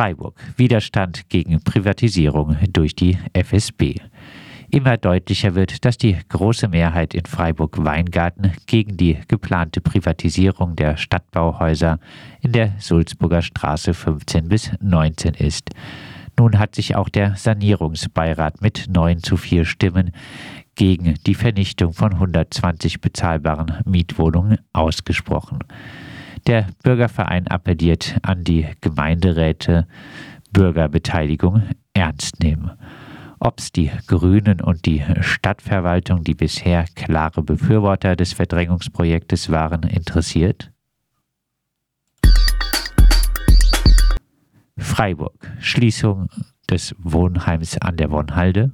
Freiburg. Widerstand gegen Privatisierung durch die FSB. Immer deutlicher wird, dass die große Mehrheit in Freiburg-Weingarten gegen die geplante Privatisierung der Stadtbauhäuser in der Sulzburger Straße 15 bis 19 ist. Nun hat sich auch der Sanierungsbeirat mit 9 zu 4 Stimmen gegen die Vernichtung von 120 bezahlbaren Mietwohnungen ausgesprochen. Der Bürgerverein appelliert an die Gemeinderäte, Bürgerbeteiligung ernst nehmen. Ob es die Grünen und die Stadtverwaltung, die bisher klare Befürworter des Verdrängungsprojektes waren, interessiert? Freiburg. Schließung des Wohnheims an der Wonhalde.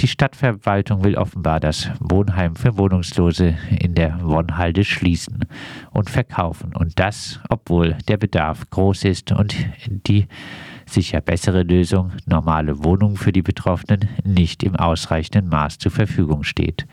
Die Stadtverwaltung will offenbar das Wohnheim für Wohnungslose in der Wonhalde schließen und verkaufen. Und das, obwohl der Bedarf groß ist und die sicher bessere Lösung, normale Wohnungen für die Betroffenen, nicht im ausreichenden Maß zur Verfügung steht.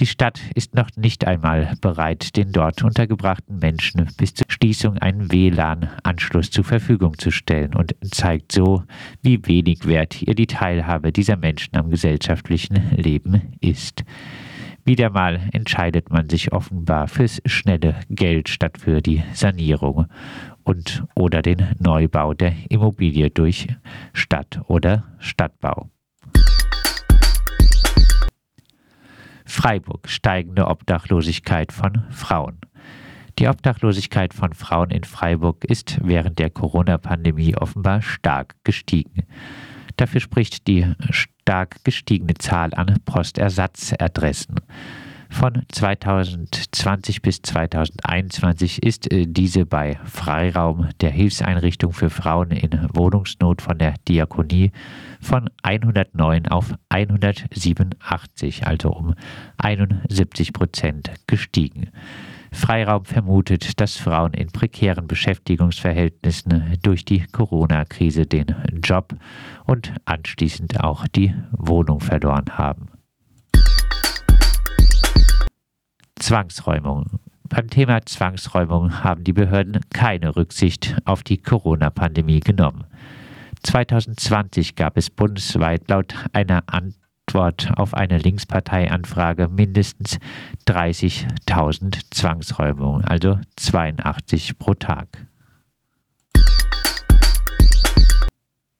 Die Stadt ist noch nicht einmal bereit, den dort untergebrachten Menschen bis zur Schließung einen WLAN-Anschluss zur Verfügung zu stellen und zeigt so, wie wenig wert ihr die Teilhabe dieser Menschen am gesellschaftlichen Leben ist. Wieder mal entscheidet man sich offenbar fürs schnelle Geld statt für die Sanierung und oder den Neubau der Immobilie durch Stadt oder Stadtbau. Freiburg steigende Obdachlosigkeit von Frauen. Die Obdachlosigkeit von Frauen in Freiburg ist während der Corona-Pandemie offenbar stark gestiegen. Dafür spricht die stark gestiegene Zahl an Postersatzadressen. Von 2020 bis 2021 ist äh, diese bei Freiraum der Hilfseinrichtung für Frauen in Wohnungsnot von der Diakonie von 109 auf 187, also um 71 Prozent gestiegen. Freiraum vermutet, dass Frauen in prekären Beschäftigungsverhältnissen durch die Corona-Krise den Job und anschließend auch die Wohnung verloren haben. Zwangsräumung. Beim Thema Zwangsräumung haben die Behörden keine Rücksicht auf die Corona-Pandemie genommen. 2020 gab es bundesweit laut einer Antwort auf eine Linksparteianfrage mindestens 30.000 Zwangsräumungen, also 82 pro Tag.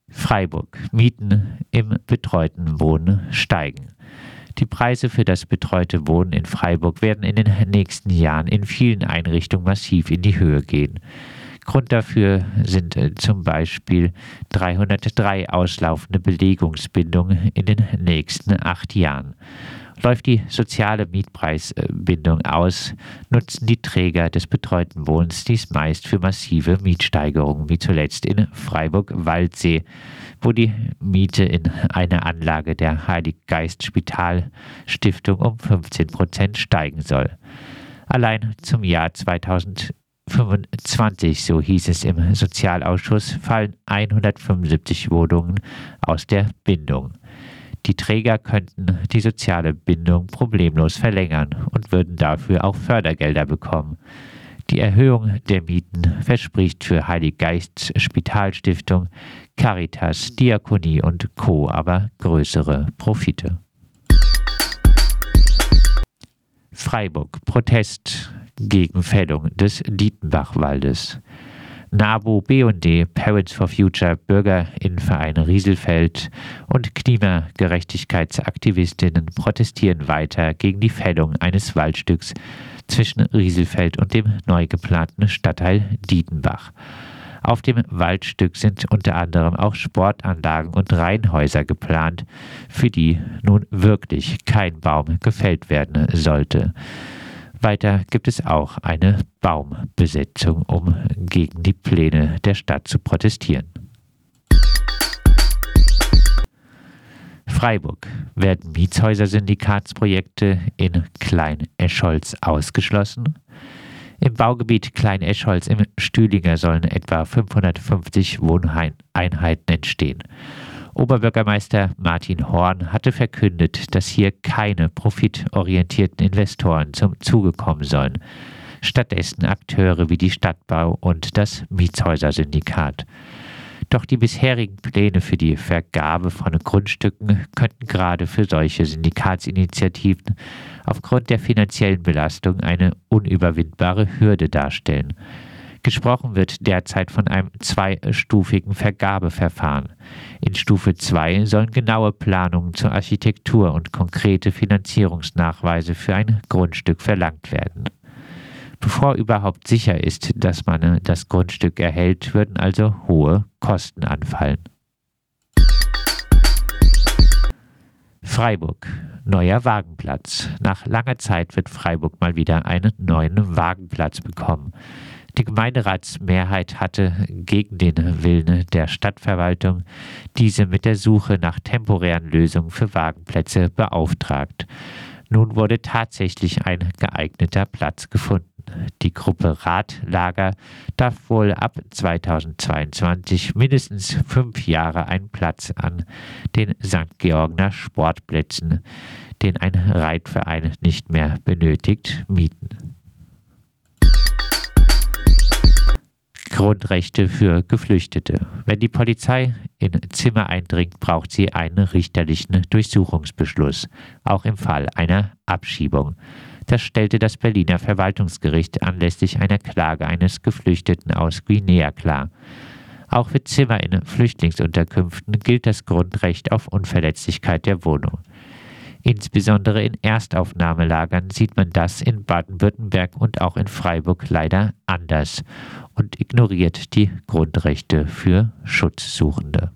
Freiburg. Mieten im betreuten Wohnen steigen. Die Preise für das betreute Wohnen in Freiburg werden in den nächsten Jahren in vielen Einrichtungen massiv in die Höhe gehen. Grund dafür sind äh, zum Beispiel 303 auslaufende Belegungsbindungen in den nächsten acht Jahren. Läuft die soziale Mietpreisbindung aus, nutzen die Träger des betreuten Wohnens dies meist für massive Mietsteigerungen, wie zuletzt in Freiburg-Waldsee, wo die Miete in einer Anlage der Heiliggeist-Spitalstiftung um 15 Prozent steigen soll. Allein zum Jahr 2025, so hieß es im Sozialausschuss, fallen 175 Wohnungen aus der Bindung. Die Träger könnten die soziale Bindung problemlos verlängern und würden dafür auch Fördergelder bekommen. Die Erhöhung der Mieten verspricht für Heiliggeist Spitalstiftung, Caritas, Diakonie und Co. aber größere Profite. Freiburg. Protest gegen Fällung des Dietenbachwaldes. NABU, BD, Parents for Future, Bürgerinnenverein Rieselfeld und Klimagerechtigkeitsaktivistinnen protestieren weiter gegen die Fällung eines Waldstücks zwischen Rieselfeld und dem neu geplanten Stadtteil Dietenbach. Auf dem Waldstück sind unter anderem auch Sportanlagen und Reihenhäuser geplant, für die nun wirklich kein Baum gefällt werden sollte. Weiter gibt es auch eine Baumbesetzung, um gegen die Pläne der Stadt zu protestieren. Freiburg werden Mietshäuser-Syndikatsprojekte in Klein-Escholz ausgeschlossen. Im Baugebiet Klein-Escholz im Stühlinger sollen etwa 550 Wohneinheiten entstehen. Oberbürgermeister Martin Horn hatte verkündet, dass hier keine profitorientierten Investoren zum Zuge kommen sollen. Stattdessen Akteure wie die Stadtbau und das Mietshäuser-Syndikat. Doch die bisherigen Pläne für die Vergabe von Grundstücken könnten gerade für solche Syndikatsinitiativen aufgrund der finanziellen Belastung eine unüberwindbare Hürde darstellen. Gesprochen wird derzeit von einem zweistufigen Vergabeverfahren. In Stufe 2 sollen genaue Planungen zur Architektur und konkrete Finanzierungsnachweise für ein Grundstück verlangt werden. Bevor überhaupt sicher ist, dass man das Grundstück erhält, würden also hohe Kosten anfallen. Freiburg. Neuer Wagenplatz. Nach langer Zeit wird Freiburg mal wieder einen neuen Wagenplatz bekommen. Die Gemeinderatsmehrheit hatte gegen den Willen der Stadtverwaltung diese mit der Suche nach temporären Lösungen für Wagenplätze beauftragt. Nun wurde tatsächlich ein geeigneter Platz gefunden. Die Gruppe Radlager darf wohl ab 2022 mindestens fünf Jahre einen Platz an den St. Georgener Sportplätzen, den ein Reitverein nicht mehr benötigt, mieten. Grundrechte für Geflüchtete. Wenn die Polizei in Zimmer eindringt, braucht sie einen richterlichen Durchsuchungsbeschluss, auch im Fall einer Abschiebung. Das stellte das Berliner Verwaltungsgericht anlässlich einer Klage eines Geflüchteten aus Guinea klar. Auch für Zimmer in Flüchtlingsunterkünften gilt das Grundrecht auf Unverletzlichkeit der Wohnung. Insbesondere in Erstaufnahmelagern sieht man das in Baden-Württemberg und auch in Freiburg leider anders und ignoriert die Grundrechte für Schutzsuchende.